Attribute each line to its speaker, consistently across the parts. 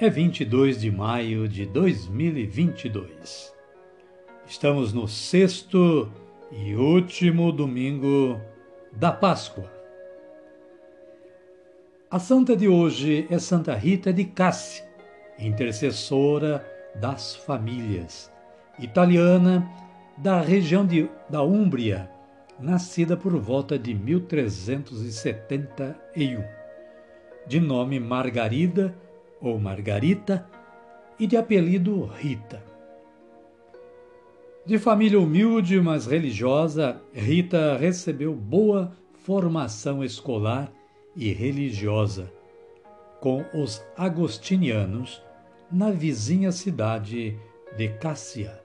Speaker 1: é 22 de maio de 2022. Estamos no sexto e último domingo da Páscoa. A santa de hoje é Santa Rita de Cássia, intercessora das famílias, italiana da região de, da Úmbria, nascida por volta de 1371, de nome Margarida ou Margarita e de apelido Rita. De família humilde, mas religiosa, Rita recebeu boa formação escolar e religiosa com os agostinianos na vizinha cidade de Cássia.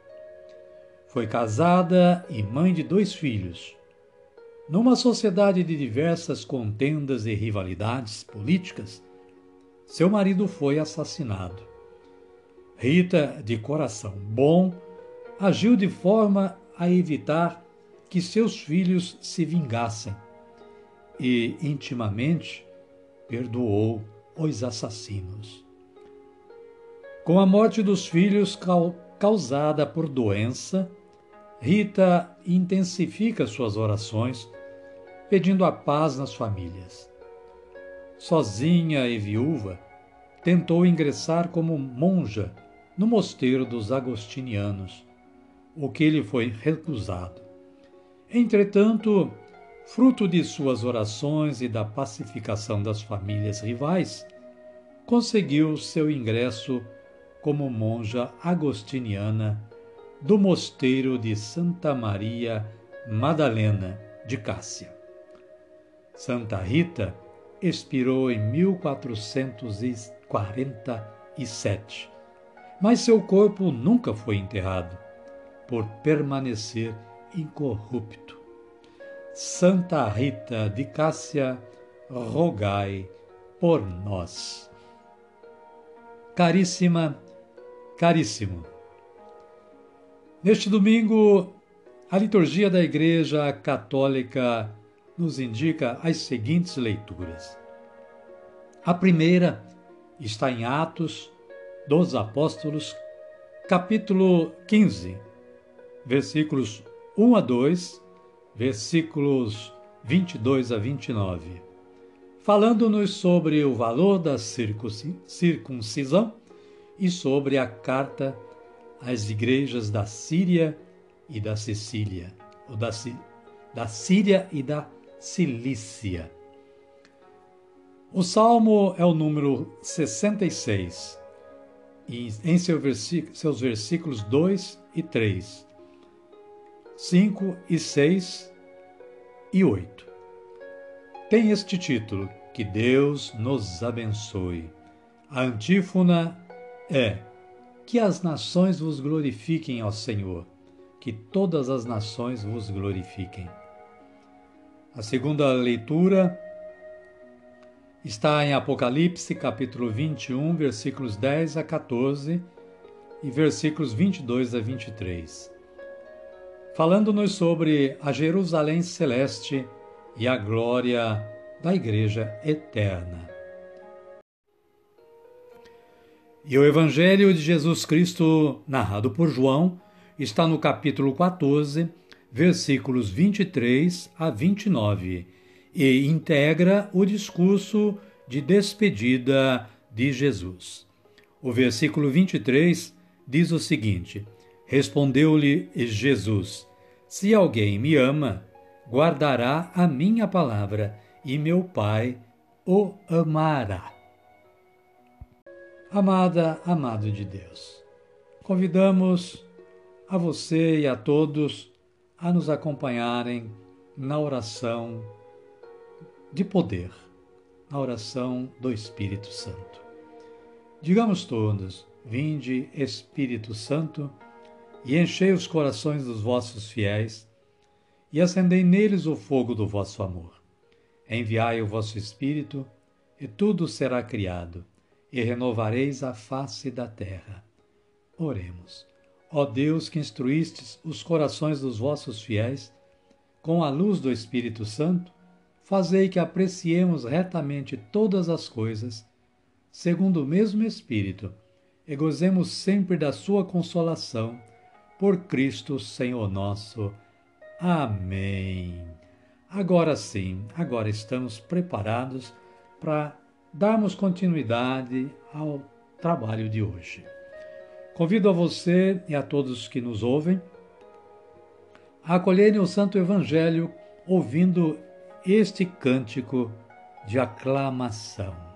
Speaker 1: Foi casada e mãe de dois filhos. Numa sociedade de diversas contendas e rivalidades políticas, seu marido foi assassinado. Rita, de coração bom, agiu de forma a evitar que seus filhos se vingassem e, intimamente, perdoou os assassinos. Com a morte dos filhos causada por doença, Rita intensifica suas orações, pedindo a paz nas famílias sozinha e viúva, tentou ingressar como monja no mosteiro dos agostinianos, o que lhe foi recusado. Entretanto, fruto de suas orações e da pacificação das famílias rivais, conseguiu seu ingresso como monja agostiniana do mosteiro de Santa Maria Madalena de Cássia. Santa Rita expirou em 1447, mas seu corpo nunca foi enterrado, por permanecer incorrupto. Santa Rita de Cássia, rogai por nós. Caríssima, caríssimo. Neste domingo, a liturgia da Igreja Católica nos indica as seguintes leituras. A primeira está em Atos dos Apóstolos, capítulo 15, versículos 1 a 2, versículos 22 a 29, falando-nos sobre o valor da circuncisão e sobre a carta às igrejas da Síria e da Sicília, ou da, da Síria e da Cilícia. O salmo é o número 66, e em seu seus versículos 2 e 3, 5 e 6 e 8. Tem este título: Que Deus nos abençoe. A antífona é: Que as nações vos glorifiquem, ao Senhor, que todas as nações vos glorifiquem. A segunda leitura está em Apocalipse, capítulo 21, versículos 10 a 14 e versículos 22 a 23, falando-nos sobre a Jerusalém celeste e a glória da Igreja eterna. E o Evangelho de Jesus Cristo, narrado por João, está no capítulo 14, versículos 23 a 29, e integra o discurso de despedida de Jesus. O versículo 23 diz o seguinte: Respondeu-lhe Jesus: Se alguém me ama, guardará a minha palavra, e meu Pai o amará. Amada, amado de Deus, convidamos a você e a todos a nos acompanharem na oração de poder, na oração do Espírito Santo. Digamos todos: Vinde, Espírito Santo, e enchei os corações dos vossos fiéis, e acendei neles o fogo do vosso amor. Enviai o vosso Espírito, e tudo será criado, e renovareis a face da terra. Oremos. Ó Deus que instruístes os corações dos vossos fiéis, com a luz do Espírito Santo, fazei que apreciemos retamente todas as coisas, segundo o mesmo Espírito, e gozemos sempre da sua consolação, por Cristo Senhor nosso. Amém. Agora sim, agora estamos preparados para darmos continuidade ao trabalho de hoje. Convido a você e a todos que nos ouvem a acolherem o Santo Evangelho ouvindo este cântico de aclamação.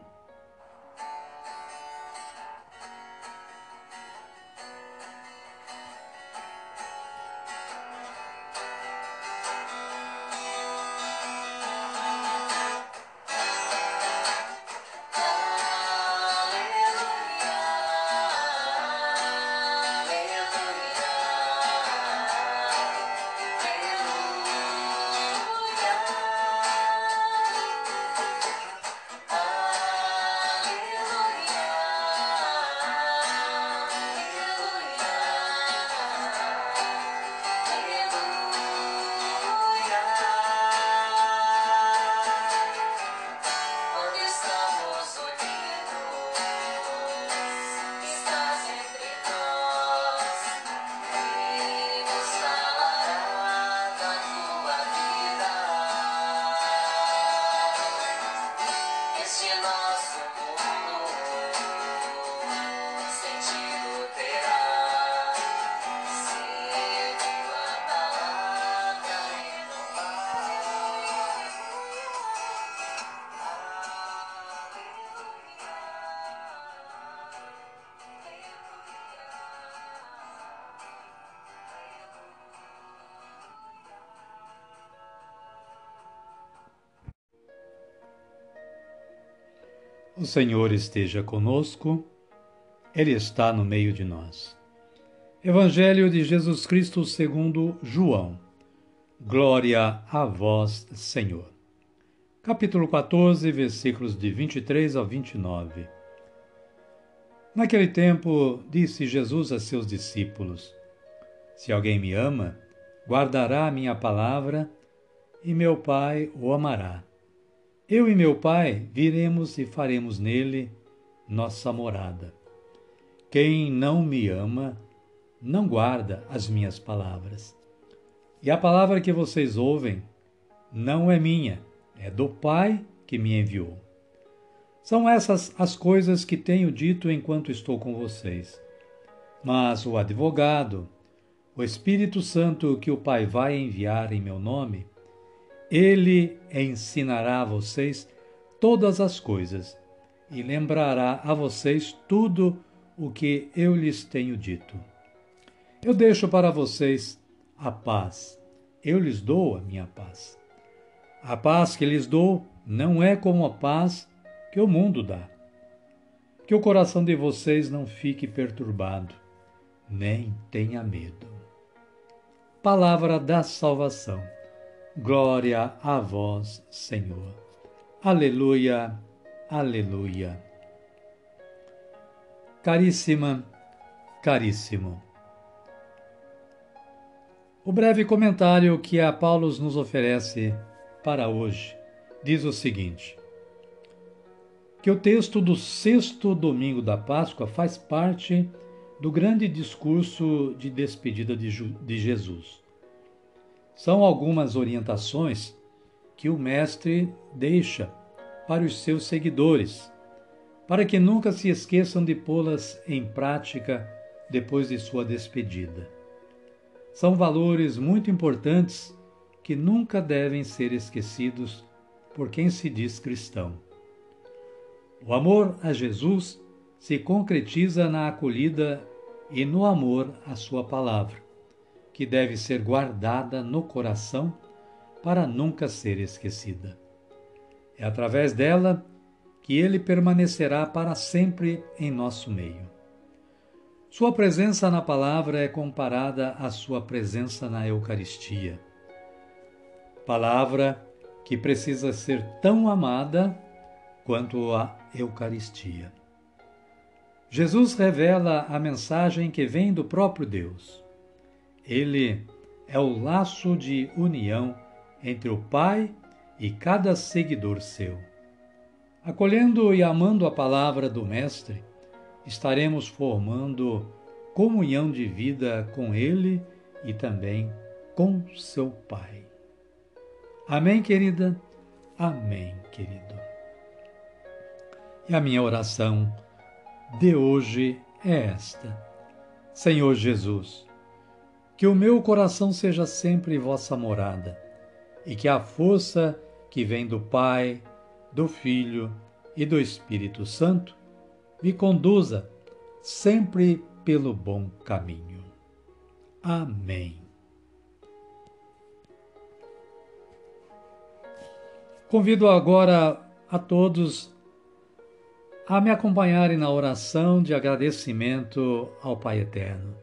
Speaker 1: O Senhor esteja conosco, Ele está no meio de nós. Evangelho de Jesus Cristo segundo João. Glória a vós, Senhor. Capítulo 14, versículos de 23 a 29. Naquele tempo, disse Jesus a seus discípulos: Se alguém me ama, guardará a minha palavra, e meu Pai o amará eu e meu Pai viremos e faremos nele nossa morada. Quem não me ama, não guarda as minhas palavras. E a palavra que vocês ouvem não é minha, é do Pai que me enviou. São essas as coisas que tenho dito enquanto estou com vocês. Mas o advogado, o Espírito Santo que o Pai vai enviar em meu nome, ele ensinará a vocês todas as coisas e lembrará a vocês tudo o que eu lhes tenho dito. Eu deixo para vocês a paz. Eu lhes dou a minha paz. A paz que lhes dou não é como a paz que o mundo dá. Que o coração de vocês não fique perturbado, nem tenha medo. Palavra da salvação. Glória a vós, Senhor. Aleluia, aleluia. Caríssima, caríssimo. O breve comentário que a Paulo nos oferece para hoje diz o seguinte: que o texto do sexto domingo da Páscoa faz parte do grande discurso de despedida de, de Jesus. São algumas orientações que o Mestre deixa para os seus seguidores, para que nunca se esqueçam de pô-las em prática depois de sua despedida. são valores muito importantes que nunca devem ser esquecidos por quem se diz cristão. O amor a Jesus se concretiza na acolhida e no amor à Sua palavra, que deve ser guardada no coração para nunca ser esquecida. É através dela que ele permanecerá para sempre em nosso meio. Sua presença na palavra é comparada à sua presença na Eucaristia. Palavra que precisa ser tão amada quanto a Eucaristia. Jesus revela a mensagem que vem do próprio Deus. Ele é o laço de união entre o Pai e cada seguidor seu. Acolhendo e amando a palavra do Mestre, estaremos formando comunhão de vida com Ele e também com seu Pai. Amém, querida? Amém, querido. E a minha oração de hoje é esta: Senhor Jesus, que o meu coração seja sempre vossa morada e que a força que vem do Pai, do Filho e do Espírito Santo me conduza sempre pelo bom caminho. Amém. Convido agora a todos a me acompanharem na oração de agradecimento ao Pai Eterno.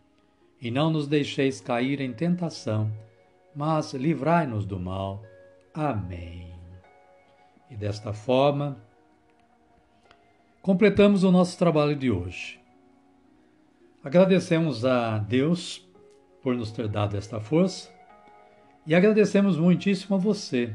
Speaker 1: E não nos deixeis cair em tentação, mas livrai-nos do mal. Amém. E desta forma, completamos o nosso trabalho de hoje. Agradecemos a Deus por nos ter dado esta força e agradecemos muitíssimo a você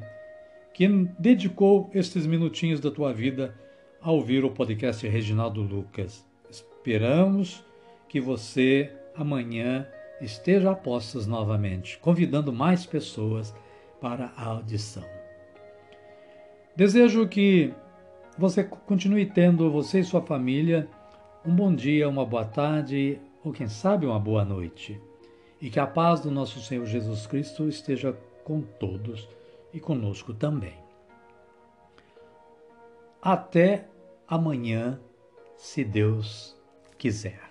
Speaker 1: que dedicou estes minutinhos da tua vida a ouvir o podcast Reginaldo Lucas. Esperamos que você amanhã esteja a postos novamente, convidando mais pessoas para a audição. Desejo que você continue tendo, você e sua família, um bom dia, uma boa tarde ou, quem sabe, uma boa noite. E que a paz do nosso Senhor Jesus Cristo esteja com todos e conosco também. Até amanhã, se Deus quiser.